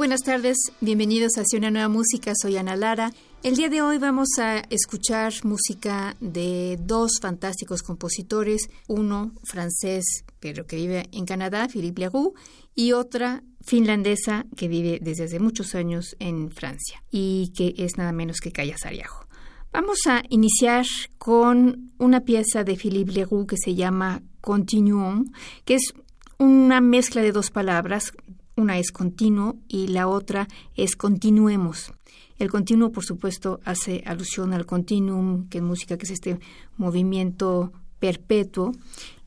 Buenas tardes, bienvenidos Hacia una nueva música, soy Ana Lara. El día de hoy vamos a escuchar música de dos fantásticos compositores, uno francés pero que vive en Canadá, Philippe Leroux, y otra finlandesa que vive desde hace muchos años en Francia y que es nada menos que Kaya Sariajo. Vamos a iniciar con una pieza de Philippe Leroux que se llama Continuum, que es una mezcla de dos palabras, una es continuo y la otra es continuemos. El continuo, por supuesto, hace alusión al continuum, que en música que es este movimiento perpetuo,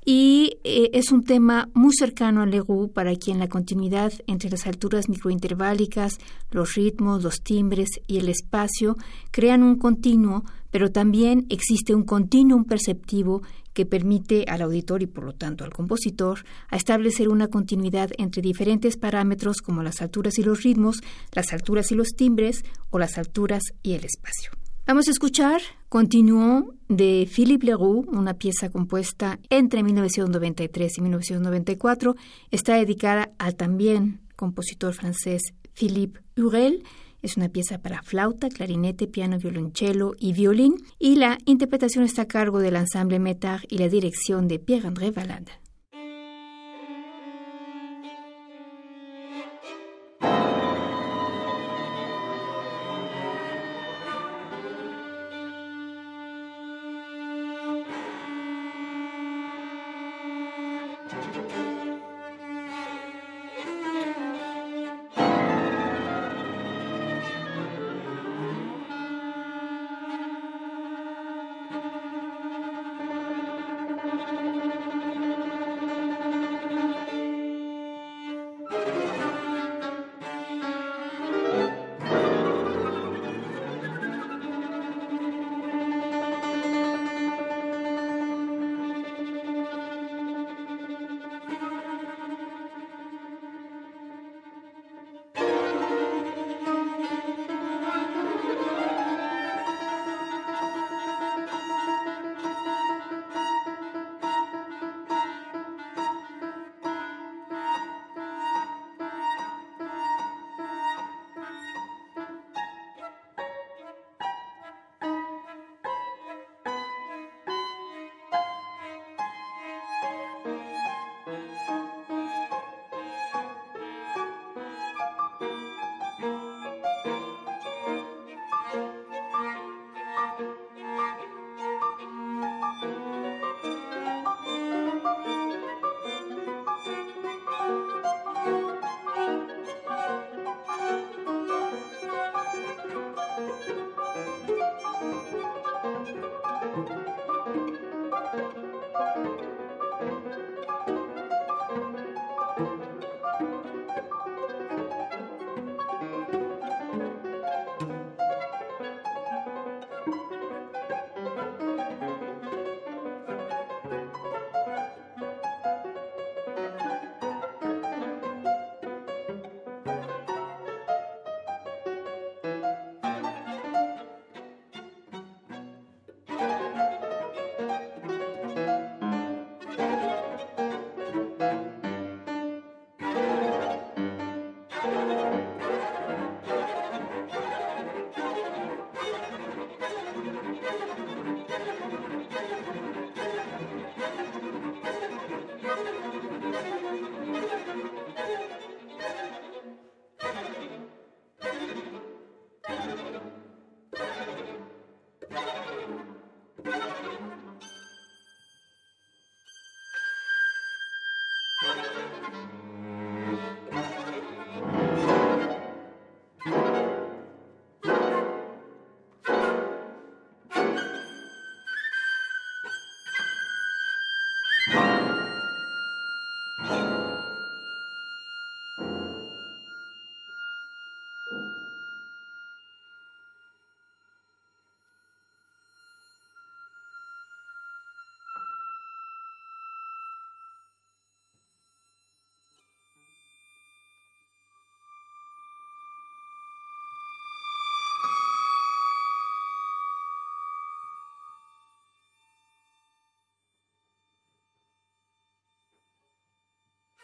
y eh, es un tema muy cercano al Leroux para quien la continuidad entre las alturas microinterválicas, los ritmos, los timbres y el espacio crean un continuo, pero también existe un continuum perceptivo que permite al auditor y por lo tanto al compositor a establecer una continuidad entre diferentes parámetros como las alturas y los ritmos, las alturas y los timbres o las alturas y el espacio. Vamos a escuchar Continuons de Philippe Leroux, una pieza compuesta entre 1993 y 1994. Está dedicada al también compositor francés Philippe Hurel. Es una pieza para flauta, clarinete, piano, violonchelo y violín. Y la interpretación está a cargo del ensemble Metar y la dirección de Pierre-André Valade.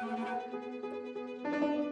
thank you.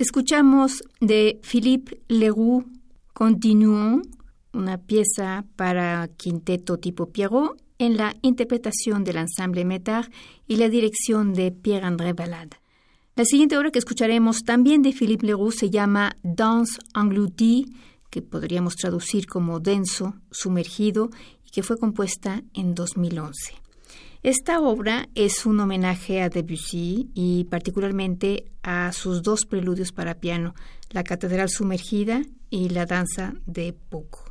Escuchamos de Philippe Leroux Continuons, una pieza para quinteto tipo Pierrot en la interpretación del ensemble Metar y la dirección de Pierre-André Ballade. La siguiente obra que escucharemos también de Philippe Leroux se llama Danse engloutie, que podríamos traducir como denso, sumergido, y que fue compuesta en 2011. Esta obra es un homenaje a Debussy y particularmente a sus dos preludios para piano, La Catedral Sumergida y La Danza de Puck.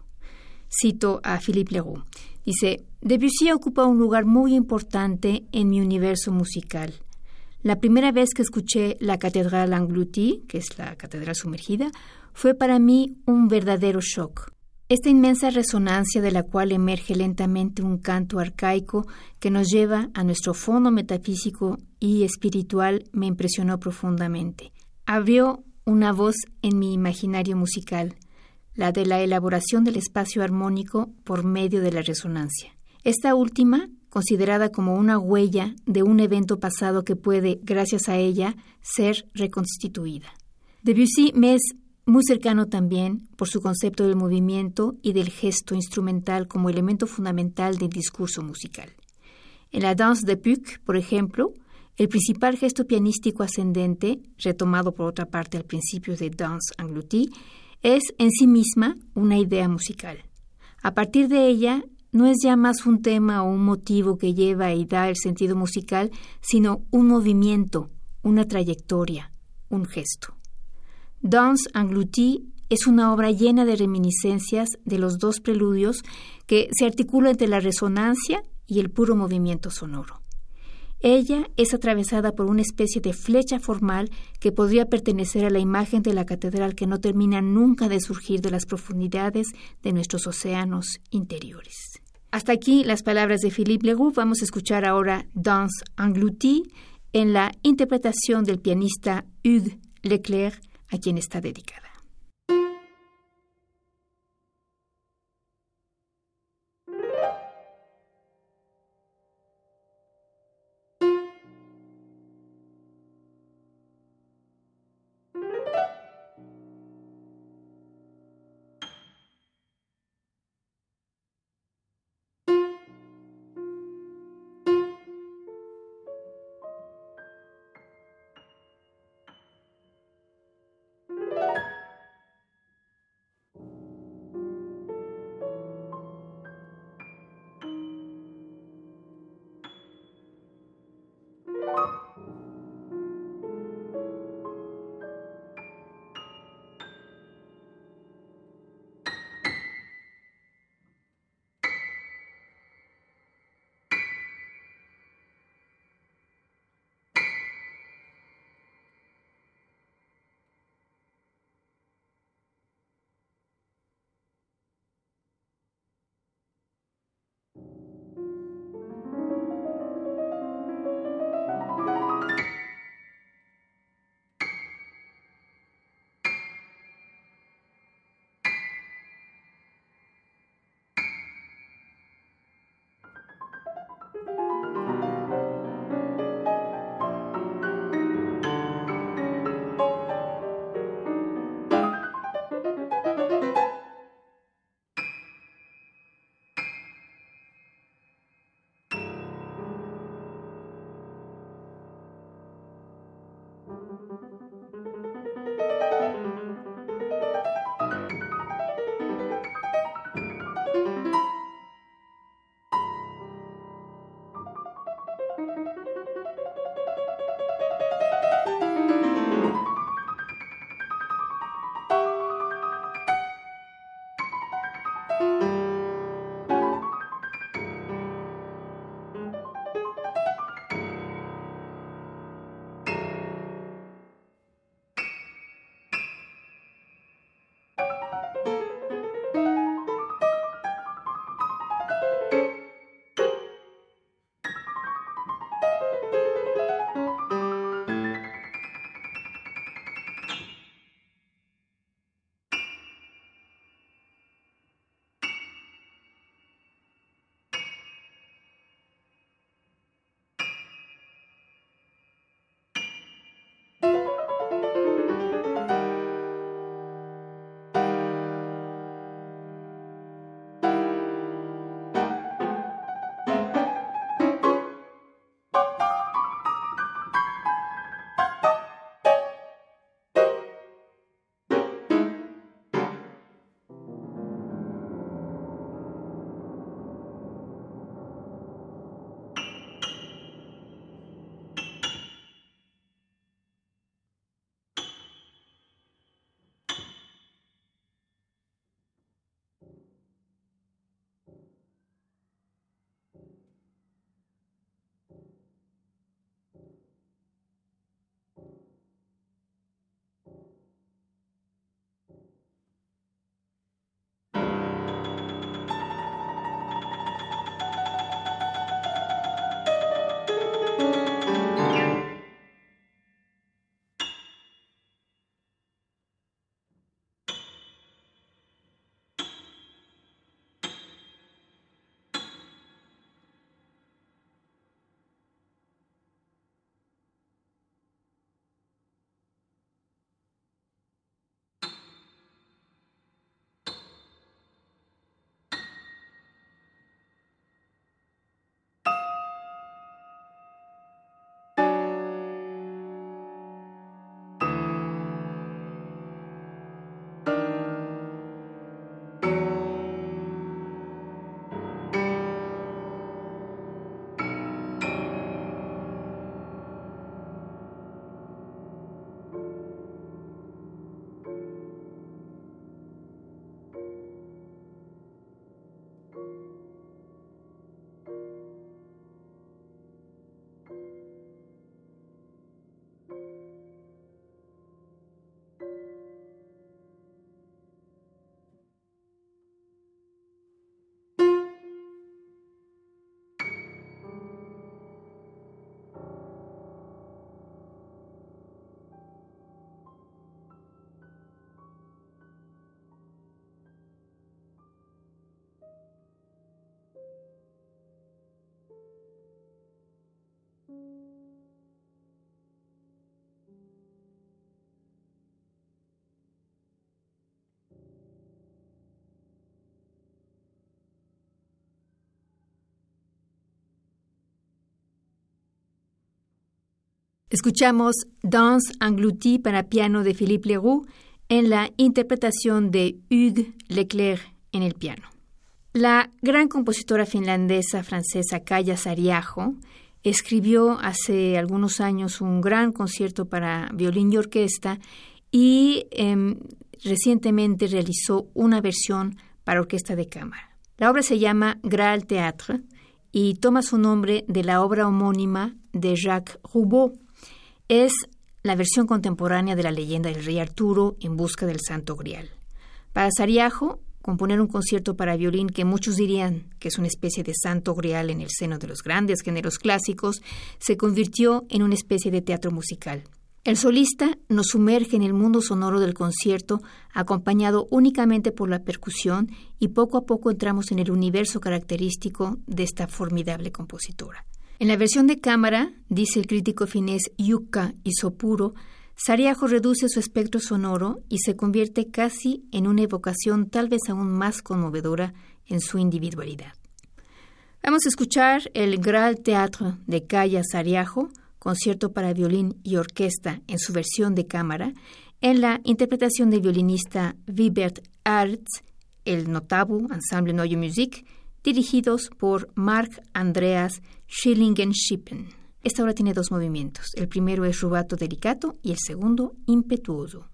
Cito a Philippe Leroux. Dice, Debussy ocupa un lugar muy importante en mi universo musical. La primera vez que escuché la Catedral Engloutie, que es la Catedral Sumergida, fue para mí un verdadero shock. Esta inmensa resonancia de la cual emerge lentamente un canto arcaico que nos lleva a nuestro fondo metafísico y espiritual me impresionó profundamente. Abrió una voz en mi imaginario musical, la de la elaboración del espacio armónico por medio de la resonancia. Esta última, considerada como una huella de un evento pasado que puede, gracias a ella, ser reconstituida. Debussy me es muy cercano también por su concepto del movimiento y del gesto instrumental como elemento fundamental del discurso musical. En la danse de Puck, por ejemplo, el principal gesto pianístico ascendente, retomado por otra parte al principio de Danse Engloutie, es en sí misma una idea musical. A partir de ella, no es ya más un tema o un motivo que lleva y da el sentido musical, sino un movimiento, una trayectoria, un gesto. Danse Engloutie es una obra llena de reminiscencias de los dos preludios que se articulan entre la resonancia y el puro movimiento sonoro. Ella es atravesada por una especie de flecha formal que podría pertenecer a la imagen de la catedral que no termina nunca de surgir de las profundidades de nuestros océanos interiores. Hasta aquí las palabras de Philippe Leroux. Vamos a escuchar ahora Danse Engloutie en la interpretación del pianista Hugues Leclerc a quien está dedicada. Escuchamos Danse engloutie para piano de Philippe Leroux en la interpretación de Hugues Leclerc en el piano. La gran compositora finlandesa francesa Kaya Sariajo escribió hace algunos años un gran concierto para violín y orquesta y em, recientemente realizó una versión para orquesta de cámara. La obra se llama Graal Théâtre y toma su nombre de la obra homónima de Jacques Roubaud. Es la versión contemporánea de la leyenda del rey Arturo en busca del Santo Grial. Para Sariajo, componer un concierto para violín que muchos dirían que es una especie de santo grial en el seno de los grandes géneros clásicos, se convirtió en una especie de teatro musical. El solista nos sumerge en el mundo sonoro del concierto, acompañado únicamente por la percusión, y poco a poco entramos en el universo característico de esta formidable compositora. En la versión de cámara, dice el crítico finés Yuka Isopuro, Sariajo reduce su espectro sonoro y se convierte casi en una evocación tal vez aún más conmovedora en su individualidad. Vamos a escuchar el Graal Teatro de Kaya Sariajo, concierto para violín y orquesta en su versión de cámara, en la interpretación del violinista Wibert Arts, el Notabu Ensemble Neue Musik, dirigidos por Mark Andreas Schillingen-Schippen. Esta obra tiene dos movimientos. El primero es rubato delicato y el segundo impetuoso.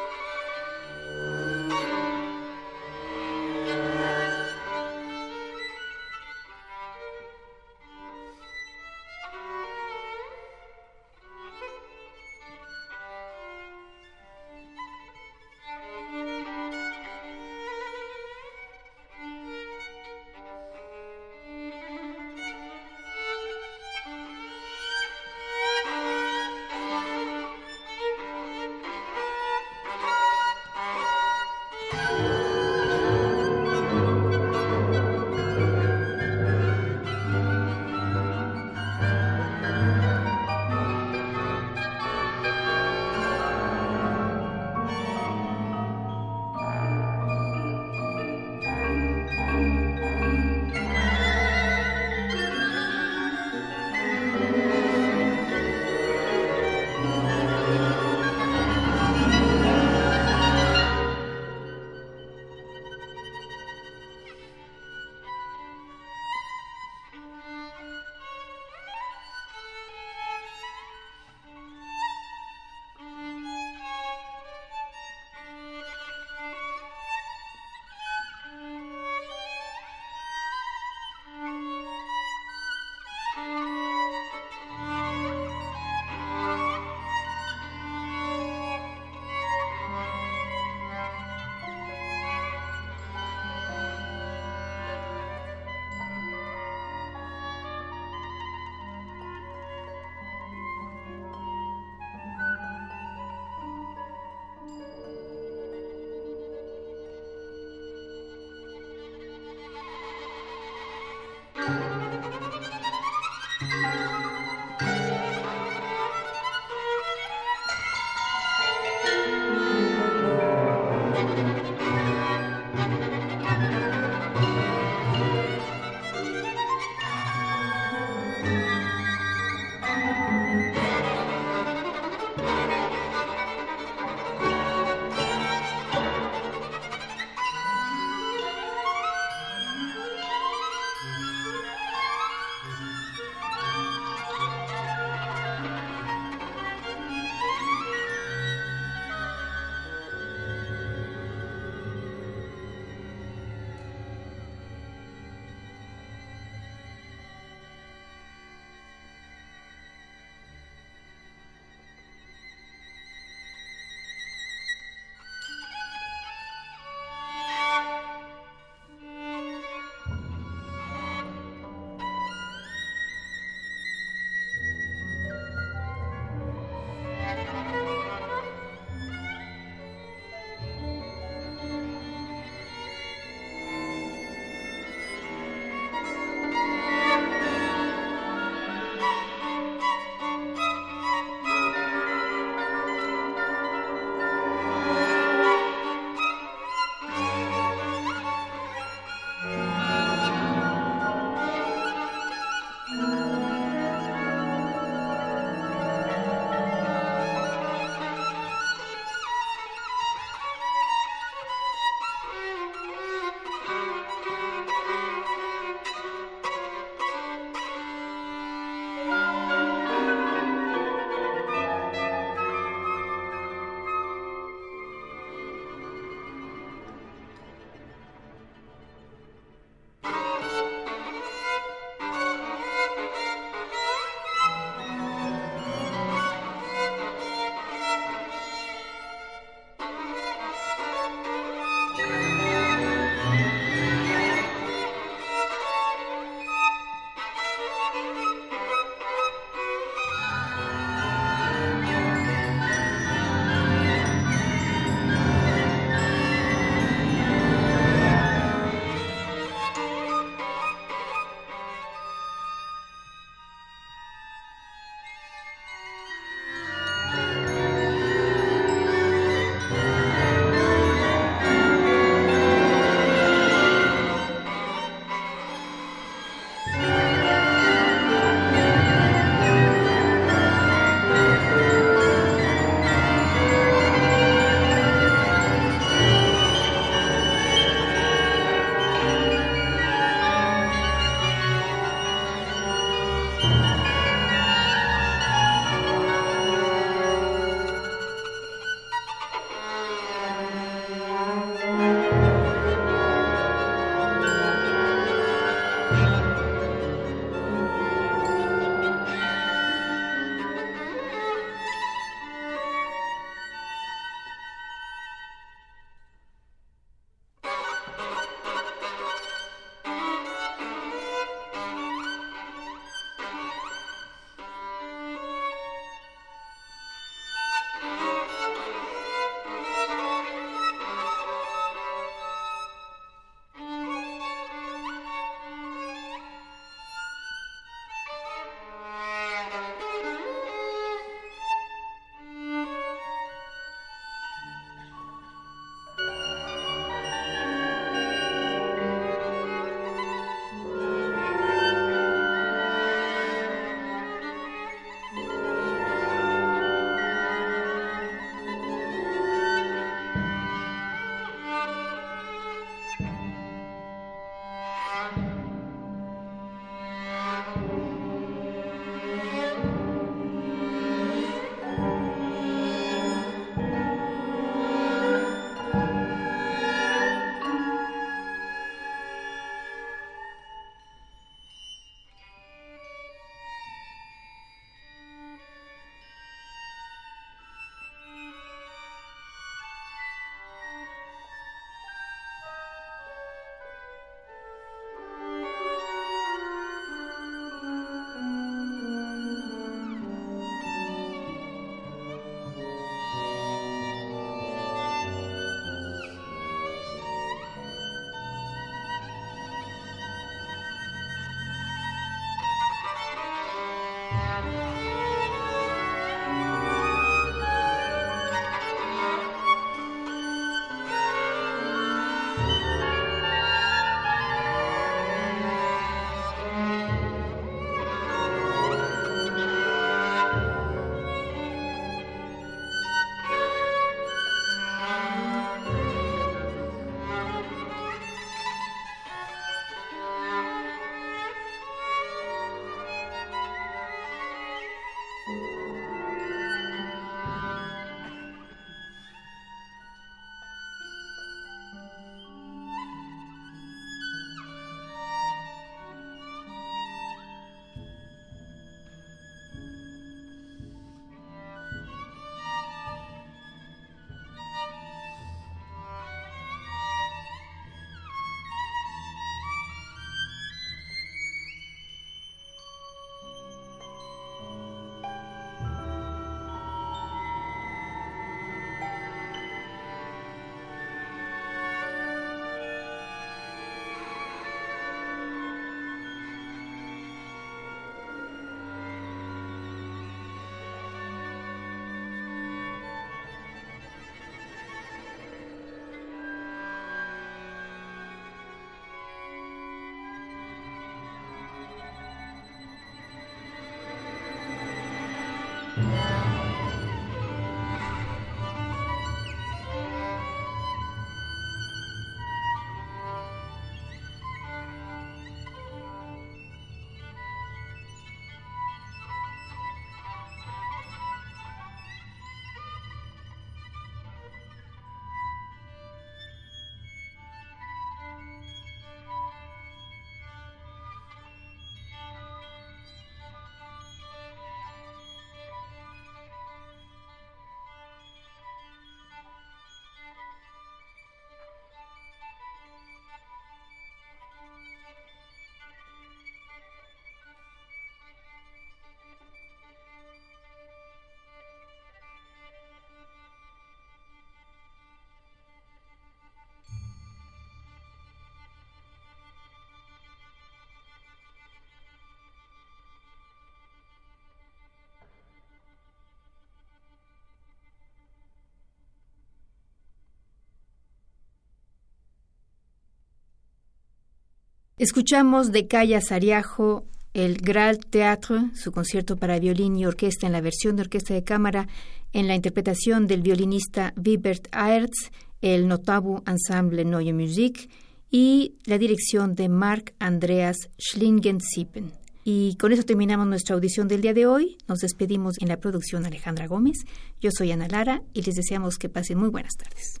Escuchamos de Calla Sariajo el Graal Theatre, su concierto para violín y orquesta en la versión de orquesta de cámara, en la interpretación del violinista Wibert Aerts, el Notabu Ensemble Neue Musik y la dirección de Marc Andreas Schlingen-Sippen. Y con eso terminamos nuestra audición del día de hoy. Nos despedimos en la producción Alejandra Gómez. Yo soy Ana Lara y les deseamos que pasen muy buenas tardes.